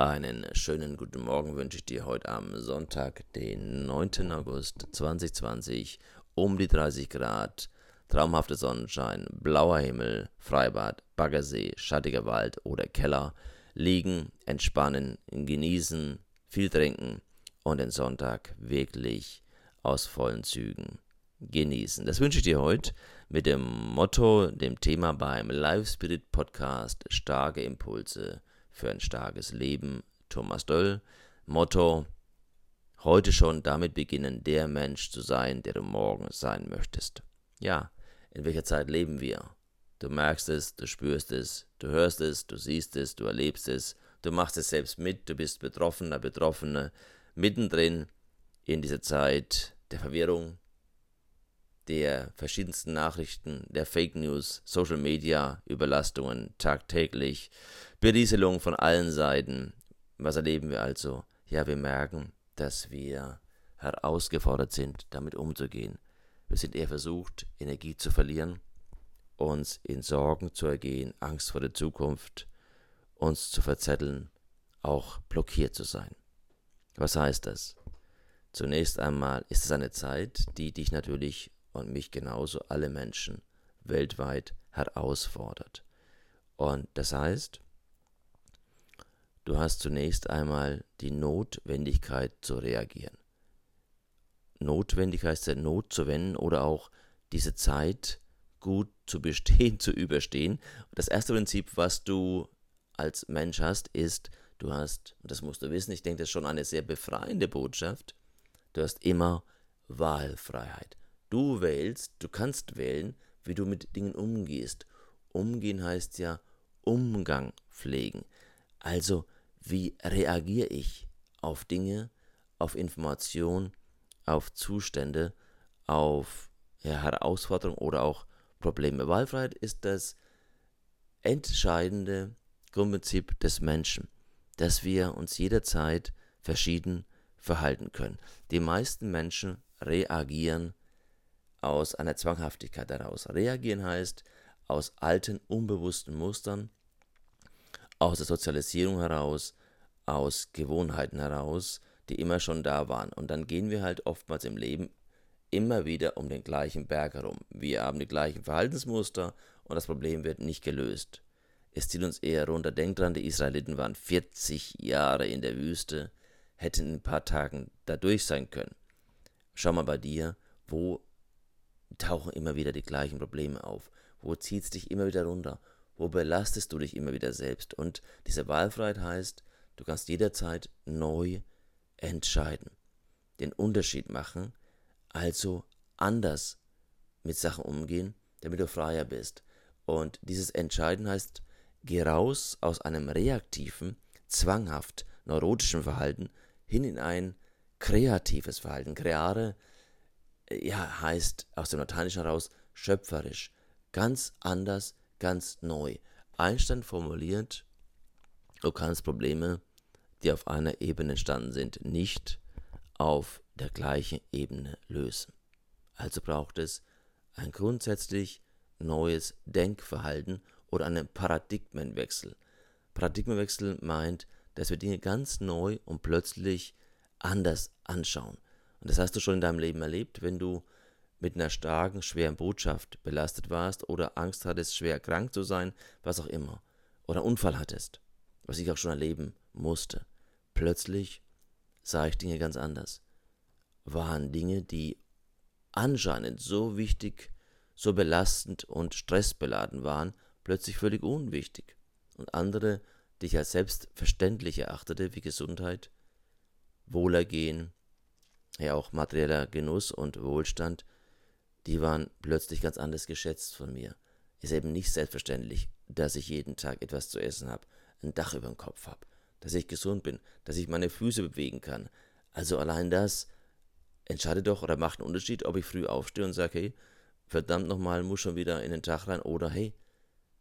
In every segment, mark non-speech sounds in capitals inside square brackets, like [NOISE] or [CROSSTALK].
Einen schönen guten Morgen wünsche ich dir heute am Sonntag, den 9. August 2020, um die 30 Grad, traumhafter Sonnenschein, blauer Himmel, Freibad, Baggersee, schattiger Wald oder Keller, liegen, entspannen, genießen, viel trinken und den Sonntag wirklich aus vollen Zügen genießen. Das wünsche ich dir heute mit dem Motto, dem Thema beim Live Spirit Podcast starke Impulse für ein starkes Leben. Thomas Döll. Motto: Heute schon damit beginnen, der Mensch zu sein, der du morgen sein möchtest. Ja, in welcher Zeit leben wir? Du merkst es, du spürst es, du hörst es, du siehst es, du erlebst es, du machst es selbst mit, du bist Betroffener, Betroffene, mittendrin in dieser Zeit der Verwirrung, der verschiedensten Nachrichten, der Fake News, Social Media, Überlastungen tagtäglich, Berieselung von allen Seiten. Was erleben wir also? Ja, wir merken, dass wir herausgefordert sind, damit umzugehen. Wir sind eher versucht, Energie zu verlieren, uns in Sorgen zu ergehen, Angst vor der Zukunft, uns zu verzetteln, auch blockiert zu sein. Was heißt das? Zunächst einmal ist es eine Zeit, die dich natürlich und mich genauso alle Menschen weltweit herausfordert. Und das heißt, du hast zunächst einmal die Notwendigkeit zu reagieren. Notwendigkeit der Not zu wenden oder auch diese Zeit gut zu bestehen, [LAUGHS] zu überstehen. Das erste Prinzip, was du als Mensch hast, ist, du hast, und das musst du wissen, ich denke, das ist schon eine sehr befreiende Botschaft, du hast immer Wahlfreiheit. Du wählst, du kannst wählen, wie du mit Dingen umgehst. Umgehen heißt ja Umgang pflegen. Also, wie reagiere ich auf Dinge, auf Informationen, auf Zustände, auf ja, Herausforderungen oder auch Probleme. Wahlfreiheit ist das entscheidende Grundprinzip des Menschen, dass wir uns jederzeit verschieden verhalten können. Die meisten Menschen reagieren aus einer Zwanghaftigkeit heraus. Reagieren heißt aus alten, unbewussten Mustern, aus der Sozialisierung heraus, aus Gewohnheiten heraus, die immer schon da waren. Und dann gehen wir halt oftmals im Leben immer wieder um den gleichen Berg herum. Wir haben die gleichen Verhaltensmuster und das Problem wird nicht gelöst. Es zieht uns eher runter. Denkt dran, die Israeliten waren 40 Jahre in der Wüste, hätten in ein paar Tagen da durch sein können. Schau mal bei dir, wo tauchen immer wieder die gleichen Probleme auf? Wo zieht es dich immer wieder runter? Wo belastest du dich immer wieder selbst? Und diese Wahlfreiheit heißt, du kannst jederzeit neu entscheiden, den Unterschied machen, also anders mit Sachen umgehen, damit du freier bist. Und dieses Entscheiden heißt, geh raus aus einem reaktiven, zwanghaft neurotischen Verhalten hin in ein kreatives Verhalten. Creare ja, heißt aus dem Lateinischen heraus schöpferisch, ganz anders, ganz neu. Einstein formuliert, du kannst Probleme, die auf einer Ebene entstanden sind, nicht auf der gleichen Ebene lösen. Also braucht es ein grundsätzlich neues Denkverhalten oder einen Paradigmenwechsel. Paradigmenwechsel meint, dass wir Dinge ganz neu und plötzlich anders anschauen. Und das hast du schon in deinem Leben erlebt, wenn du mit einer starken, schweren Botschaft belastet warst oder Angst hattest, schwer krank zu sein, was auch immer. Oder einen Unfall hattest, was ich auch schon erleben musste. Plötzlich sah ich Dinge ganz anders. Waren Dinge, die anscheinend so wichtig, so belastend und stressbeladen waren, plötzlich völlig unwichtig. Und andere, die ich als selbstverständlich erachtete, wie Gesundheit, Wohlergehen, ja auch materieller Genuss und Wohlstand, die waren plötzlich ganz anders geschätzt von mir. Ist eben nicht selbstverständlich, dass ich jeden Tag etwas zu essen habe, ein Dach über dem Kopf habe, dass ich gesund bin, dass ich meine Füße bewegen kann. Also allein das entscheidet doch oder macht einen Unterschied, ob ich früh aufstehe und sage, hey, verdammt nochmal, muss schon wieder in den Tag rein oder hey,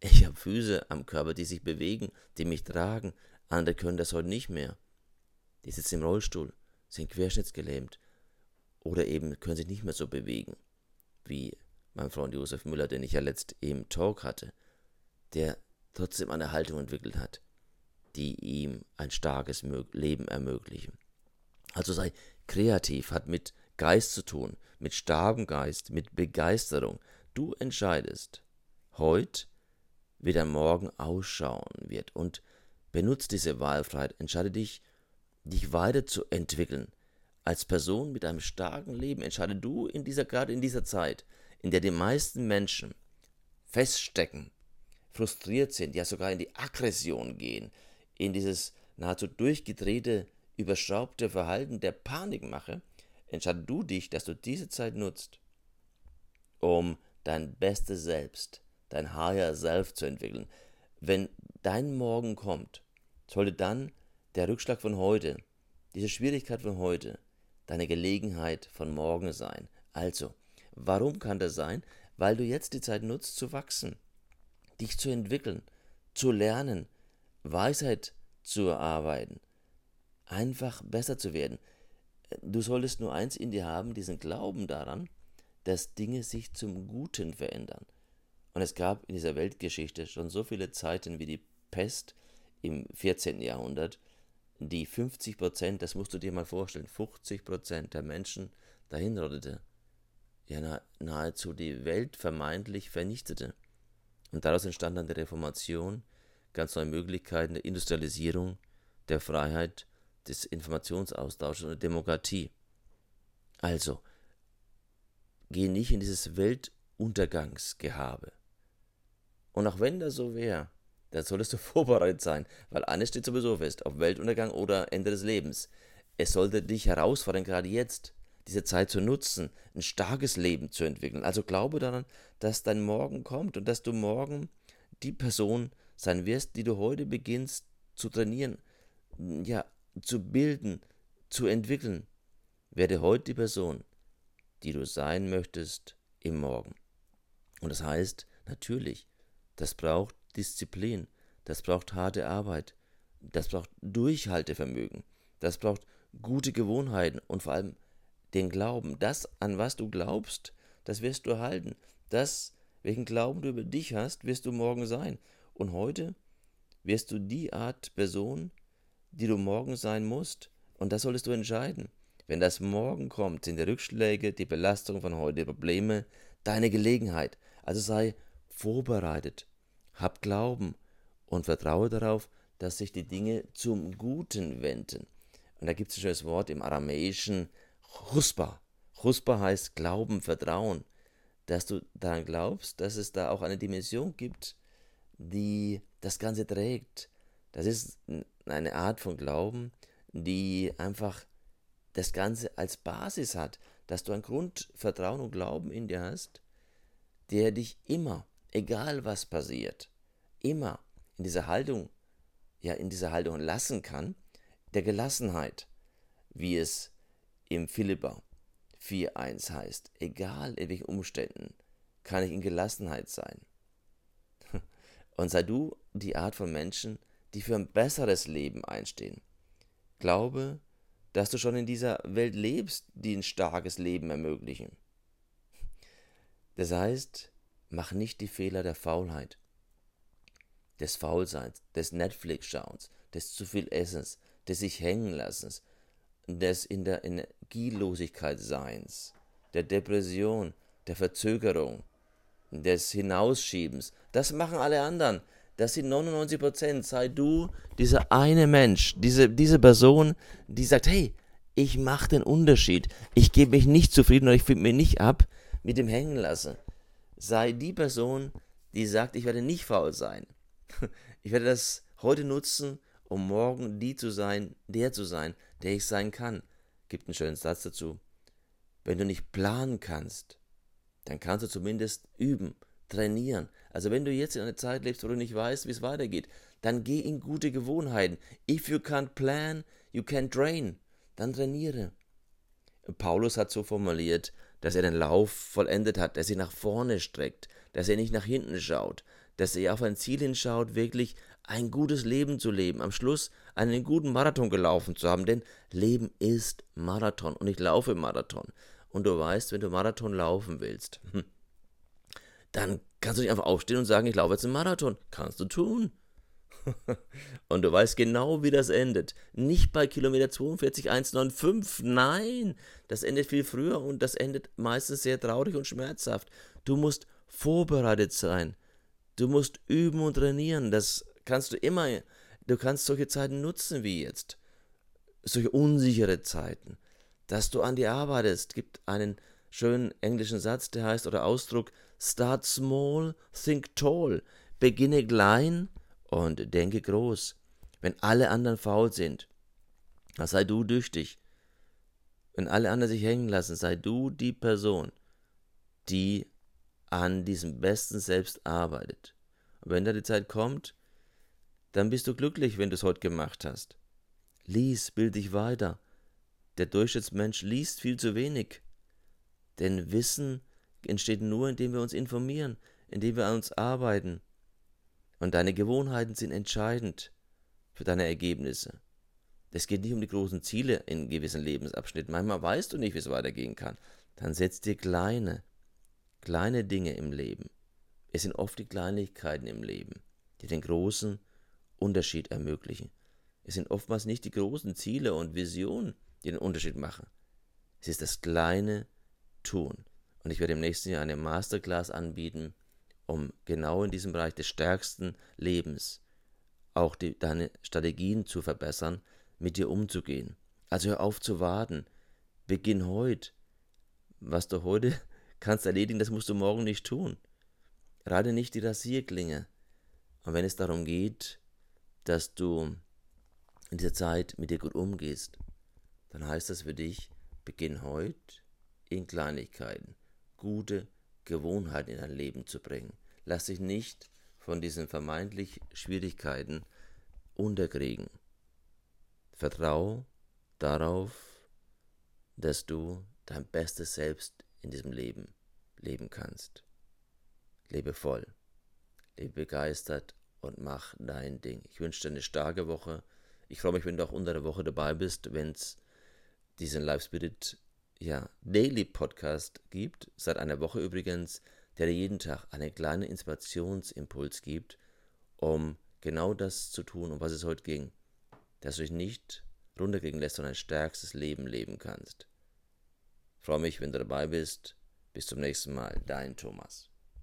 ich habe Füße am Körper, die sich bewegen, die mich tragen. Andere können das heute nicht mehr. Die sitzen im Rollstuhl, sind querschnittsgelähmt, oder eben können sich nicht mehr so bewegen, wie mein Freund Josef Müller, den ich ja letzt im Talk hatte, der trotzdem eine Haltung entwickelt hat, die ihm ein starkes Leben ermöglichen. Also sei kreativ, hat mit Geist zu tun, mit starkem Geist, mit Begeisterung. Du entscheidest heute, wie der Morgen ausschauen wird und benutzt diese Wahlfreiheit, entscheide dich, dich weiterzuentwickeln. Als Person mit einem starken Leben entscheide du in dieser, gerade in dieser Zeit, in der die meisten Menschen feststecken, frustriert sind, ja sogar in die Aggression gehen, in dieses nahezu durchgedrehte, überschraubte Verhalten der Panikmache, entscheide du dich, dass du diese Zeit nutzt, um dein bestes Selbst, dein Higher Self zu entwickeln. Wenn dein Morgen kommt, sollte dann der Rückschlag von heute, diese Schwierigkeit von heute, deine Gelegenheit von morgen sein. Also, warum kann das sein? Weil du jetzt die Zeit nutzt zu wachsen, dich zu entwickeln, zu lernen, Weisheit zu erarbeiten, einfach besser zu werden. Du solltest nur eins in dir haben, diesen Glauben daran, dass Dinge sich zum Guten verändern. Und es gab in dieser Weltgeschichte schon so viele Zeiten wie die Pest im 14. Jahrhundert, die 50 Prozent, das musst du dir mal vorstellen, 50 Prozent der Menschen dahin rottete, ja nahezu die Welt vermeintlich vernichtete. Und daraus entstand dann die Reformation, ganz neue Möglichkeiten der Industrialisierung, der Freiheit, des Informationsaustausches und der Demokratie. Also, geh nicht in dieses Weltuntergangsgehabe. Und auch wenn das so wäre, dann solltest du [LAUGHS] vorbereitet sein, weil eines steht sowieso fest, auf Weltuntergang oder Ende des Lebens. Es sollte dich herausfordern, gerade jetzt, diese Zeit zu nutzen, ein starkes Leben zu entwickeln. Also glaube daran, dass dein Morgen kommt und dass du morgen die Person sein wirst, die du heute beginnst zu trainieren, ja, zu bilden, zu entwickeln. Werde heute die Person, die du sein möchtest im Morgen. Und das heißt, natürlich, das braucht Disziplin, das braucht harte Arbeit, das braucht Durchhaltevermögen, das braucht gute Gewohnheiten und vor allem den Glauben. Das, an was du glaubst, das wirst du erhalten. Das, welchen Glauben du über dich hast, wirst du morgen sein. Und heute wirst du die Art Person, die du morgen sein musst. Und das solltest du entscheiden. Wenn das morgen kommt, sind die Rückschläge, die Belastung von heute, die Probleme, deine Gelegenheit. Also sei vorbereitet, hab Glauben und vertraue darauf, dass sich die Dinge zum Guten wenden. Und da gibt es ein schönes Wort im Aramäischen, Chuspa. Chuspa heißt Glauben, Vertrauen. Dass du daran glaubst, dass es da auch eine Dimension gibt, die das Ganze trägt. Das ist eine Art von Glauben, die einfach das Ganze als Basis hat, dass du ein Grundvertrauen und Glauben in dir hast, der dich immer, egal was passiert, immer in dieser Haltung, ja, in dieser Haltung lassen kann, der Gelassenheit, wie es im Philippa 4.1 heißt, egal in welchen Umständen, kann ich in Gelassenheit sein. [LAUGHS] Und sei du die Art von Menschen, die für ein besseres Leben einstehen. Glaube, dass du schon in dieser Welt lebst, die ein starkes Leben ermöglichen. Das heißt, mach nicht die Fehler der Faulheit, des Faulseins, des Netflix-Schauens, des zu viel Essens, des sich hängen lassens, des in der Energielosigkeit Seins, der Depression, der Verzögerung, des Hinausschiebens. Das machen alle anderen. Das sind 99 Prozent. Sei du dieser eine Mensch, diese, diese Person, die sagt, hey, ich mache den Unterschied. Ich gebe mich nicht zufrieden oder ich finde mich nicht ab mit dem Hängen lassen. Sei die Person, die sagt, ich werde nicht faul sein. [LAUGHS] Ich werde das heute nutzen, um morgen die zu sein, der zu sein, der ich sein kann. Gibt einen schönen Satz dazu. Wenn du nicht planen kannst, dann kannst du zumindest üben, trainieren. Also wenn du jetzt in einer Zeit lebst, wo du nicht weißt, wie es weitergeht, dann geh in gute Gewohnheiten. If you can't plan, you can't train. Dann trainiere. Paulus hat so formuliert, dass er den Lauf vollendet hat, dass er nach vorne streckt, dass er nicht nach hinten schaut, dass er auf ein Ziel hinschaut, wirklich ein gutes Leben zu leben, am Schluss einen guten Marathon gelaufen zu haben, denn Leben ist Marathon und ich laufe Marathon. Und du weißt, wenn du Marathon laufen willst, hm, dann kannst du nicht einfach aufstehen und sagen, ich laufe jetzt einen Marathon. Kannst du tun. [LAUGHS] Und du weißt genau, wie das endet. Nicht bei Kilometer 42, 195. Nein, das endet viel früher und das endet meistens sehr traurig und schmerzhaft. Du musst vorbereitet sein. Du musst üben und trainieren. Das kannst du immer. Du kannst solche Zeiten nutzen wie jetzt. Solche unsichere Zeiten. Dass du an dir arbeitest. Es gibt einen schönen englischen Satz, der heißt oder Ausdruck: Start small, think tall. Beginne klein und denke groß. Wenn alle anderen faul sind, dann sei du tüchtig. Wenn alle anderen sich hängen lassen, sei du die Person, die an diesem besten Selbst arbeitet. Und wenn da die Zeit kommt, dann bist du glücklich, wenn du es heute gemacht hast. Lies, bild dich weiter. Der Durchschnittsmensch liest viel zu wenig. Denn Wissen entsteht nur, indem wir uns informieren, indem wir an uns arbeiten. Und deine Gewohnheiten sind entscheidend für deine Ergebnisse. Es geht nicht um die großen Ziele in gewissen Lebensabschnitten. Manchmal weißt du nicht, wie es weitergehen kann. Dann setz dir kleine, kleine Dinge im Leben. Es sind oft die Kleinigkeiten im Leben, die den großen Unterschied ermöglichen. Es sind oftmals nicht die großen Ziele und Visionen, die den Unterschied machen. Es ist das kleine Tun. Und ich werde im nächsten Jahr eine Masterclass anbieten, um genau in diesem Bereich des stärksten Lebens auch die, deine Strategien zu verbessern, mit dir umzugehen. Also hör auf zu warten. Beginn heute. Was du heute [LAUGHS] kannst erledigen, das musst du morgen nicht tun. Rate nicht die Rasierklinge. Und wenn es darum geht, dass du in dieser Zeit mit dir gut umgehst, dann heißt das für dich, beginn heute in Kleinigkeiten gute Gewohnheiten in dein Leben zu bringen. Lass dich nicht von diesen vermeintlich Schwierigkeiten unterkriegen. Vertrau darauf, dass du dein bestes Selbst in diesem Leben leben kannst. Lebe voll, lebe begeistert und mach dein Ding. Ich wünsche dir eine starke Woche. Ich freue mich, wenn du auch unter der Woche dabei bist, wenn es diesen Live Spirit ja, Daily Podcast gibt, seit einer Woche übrigens, der dir jeden Tag einen kleinen Inspirationsimpuls gibt, um genau das zu tun, um was es heute ging, dass du dich nicht runtergehen lässt, sondern ein stärkstes Leben leben kannst. Ich freue mich, wenn du dabei bist. Bis zum nächsten Mal, dein Thomas.